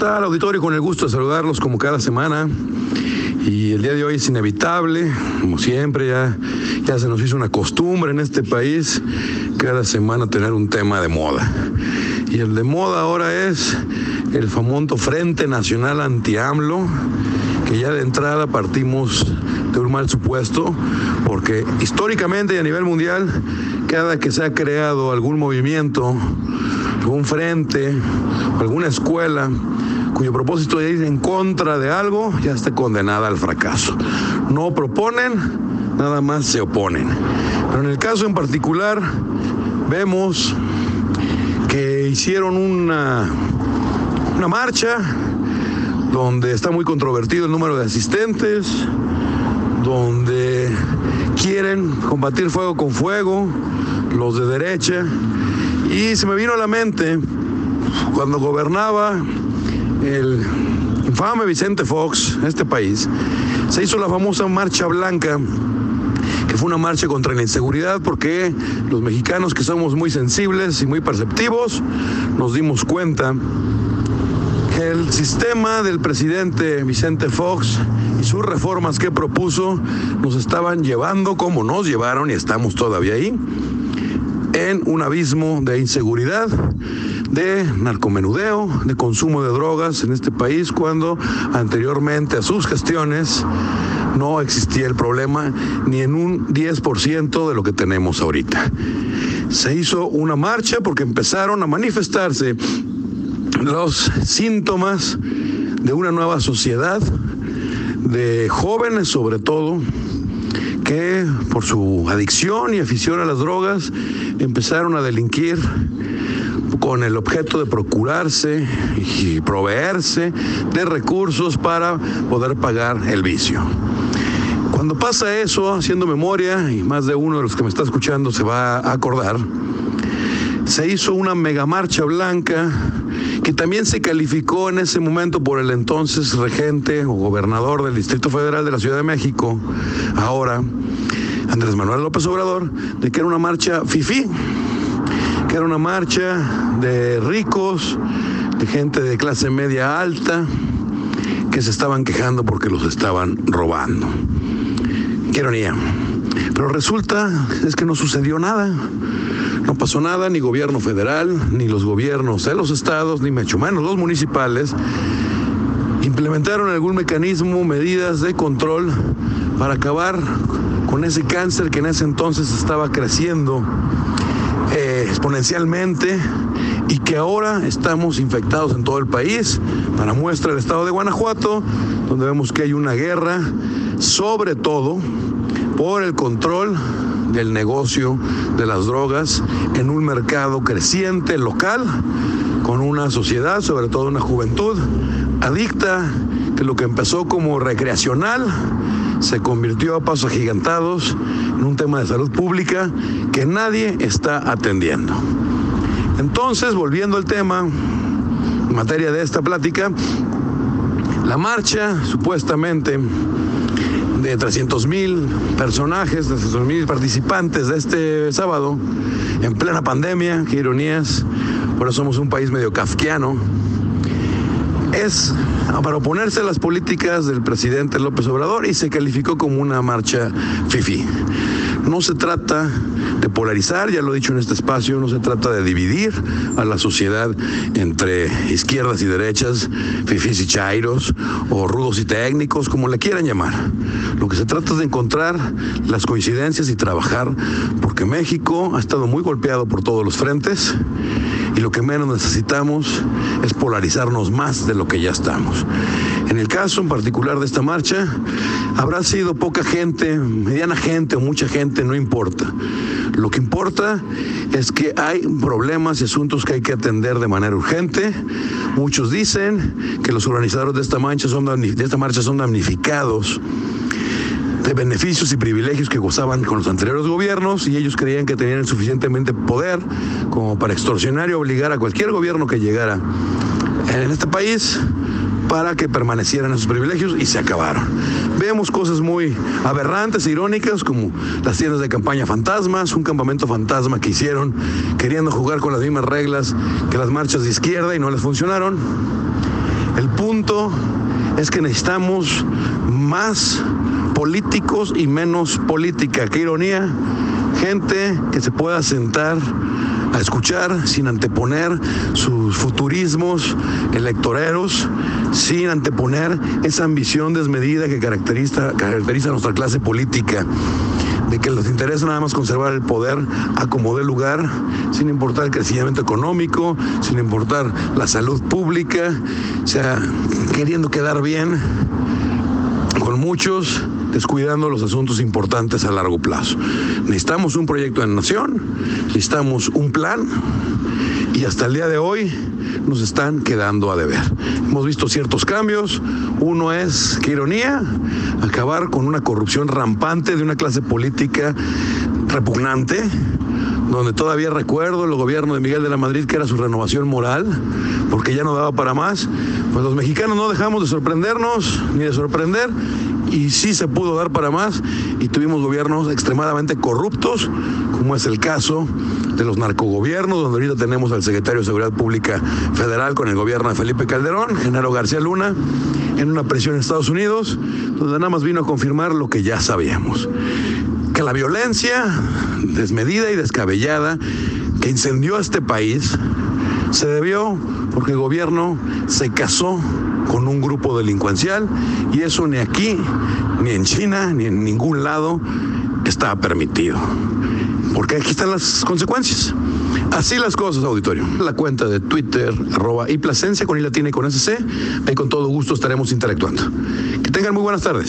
tal, auditorio? Con el gusto de saludarlos como cada semana. Y el día de hoy es inevitable, como siempre, ya, ya se nos hizo una costumbre en este país cada semana tener un tema de moda. Y el de moda ahora es el famoso Frente Nacional Anti-AMLO, que ya de entrada partimos de un mal supuesto, porque históricamente y a nivel mundial, cada que se ha creado algún movimiento, algún frente, alguna escuela, cuyo propósito es ir en contra de algo, ya está condenada al fracaso. No proponen, nada más se oponen. Pero en el caso en particular, vemos que hicieron una, una marcha donde está muy controvertido el número de asistentes, donde quieren combatir fuego con fuego, los de derecha. Y se me vino a la mente cuando gobernaba el infame Vicente Fox, este país, se hizo la famosa Marcha Blanca, que fue una marcha contra la inseguridad porque los mexicanos que somos muy sensibles y muy perceptivos, nos dimos cuenta que el sistema del presidente Vicente Fox y sus reformas que propuso nos estaban llevando como nos llevaron y estamos todavía ahí en un abismo de inseguridad, de narcomenudeo, de consumo de drogas en este país, cuando anteriormente a sus gestiones no existía el problema ni en un 10% de lo que tenemos ahorita. Se hizo una marcha porque empezaron a manifestarse los síntomas de una nueva sociedad, de jóvenes sobre todo, que por su adicción y afición a las drogas empezaron a delinquir con el objeto de procurarse y proveerse de recursos para poder pagar el vicio. Cuando pasa eso, haciendo memoria, y más de uno de los que me está escuchando se va a acordar, se hizo una megamarcha blanca que también se calificó en ese momento por el entonces regente o gobernador del Distrito Federal de la Ciudad de México, ahora Andrés Manuel López Obrador, de que era una marcha FIFI, que era una marcha de ricos, de gente de clase media alta, que se estaban quejando porque los estaban robando. Qué ironía. Pero resulta es que no sucedió nada. No pasó nada, ni gobierno federal, ni los gobiernos de los estados, ni mucho menos los municipales, implementaron algún mecanismo, medidas de control para acabar con ese cáncer que en ese entonces estaba creciendo eh, exponencialmente y que ahora estamos infectados en todo el país. Para muestra el estado de Guanajuato, donde vemos que hay una guerra, sobre todo por el control del negocio de las drogas en un mercado creciente local, con una sociedad, sobre todo una juventud adicta, que lo que empezó como recreacional se convirtió a pasos agigantados en un tema de salud pública que nadie está atendiendo. Entonces, volviendo al tema, en materia de esta plática, la marcha supuestamente de 300 mil personajes, de 300 mil participantes de este sábado, en plena pandemia, qué ironías, por somos un país medio kafkiano, es para oponerse a las políticas del presidente López Obrador y se calificó como una marcha FIFI. No se trata de polarizar, ya lo he dicho en este espacio, no se trata de dividir a la sociedad entre izquierdas y derechas, fifis y chairos, o rudos y técnicos, como le quieran llamar. Lo que se trata es de encontrar las coincidencias y trabajar, porque México ha estado muy golpeado por todos los frentes y lo que menos necesitamos es polarizarnos más de lo que ya estamos. En el caso en particular de esta marcha, habrá sido poca gente, mediana gente o mucha gente, no importa. Lo que importa es que hay problemas y asuntos que hay que atender de manera urgente. Muchos dicen que los organizadores de esta, marcha son, de esta marcha son damnificados beneficios y privilegios que gozaban con los anteriores gobiernos y ellos creían que tenían suficientemente poder como para extorsionar y obligar a cualquier gobierno que llegara en este país para que permanecieran esos privilegios y se acabaron. Vemos cosas muy aberrantes e irónicas como las tiendas de campaña fantasmas, un campamento fantasma que hicieron queriendo jugar con las mismas reglas que las marchas de izquierda y no les funcionaron El punto es que necesitamos más políticos y menos política. Qué ironía. Gente que se pueda sentar a escuchar sin anteponer sus futurismos electoreros, sin anteponer esa ambición desmedida que caracteriza, caracteriza a nuestra clase política de que les interesa nada más conservar el poder a como dé lugar, sin importar el crecimiento económico, sin importar la salud pública, o sea, queriendo quedar bien con muchos, descuidando los asuntos importantes a largo plazo. Necesitamos un proyecto de nación, necesitamos un plan y hasta el día de hoy nos están quedando a deber. Hemos visto ciertos cambios. Uno es, qué ironía, acabar con una corrupción rampante de una clase política repugnante, donde todavía recuerdo el gobierno de Miguel de la Madrid que era su renovación moral, porque ya no daba para más. Pues los mexicanos no dejamos de sorprendernos ni de sorprender y sí se pudo dar para más y tuvimos gobiernos extremadamente corruptos, como es el caso de los narcogobiernos, donde ahorita tenemos al secretario de Seguridad Pública Federal con el gobierno de Felipe Calderón, Genaro García Luna, en una presión en Estados Unidos, donde nada más vino a confirmar lo que ya sabíamos, que la violencia desmedida y descabellada que incendió este país se debió porque el gobierno se casó con un grupo delincuencial y eso ni aquí, ni en China, ni en ningún lado está permitido. Porque aquí están las consecuencias. Así las cosas, auditorio. La cuenta de Twitter, arroba y Plasencia con I latina y con SC. Ahí con todo gusto estaremos interactuando. Que tengan muy buenas tardes.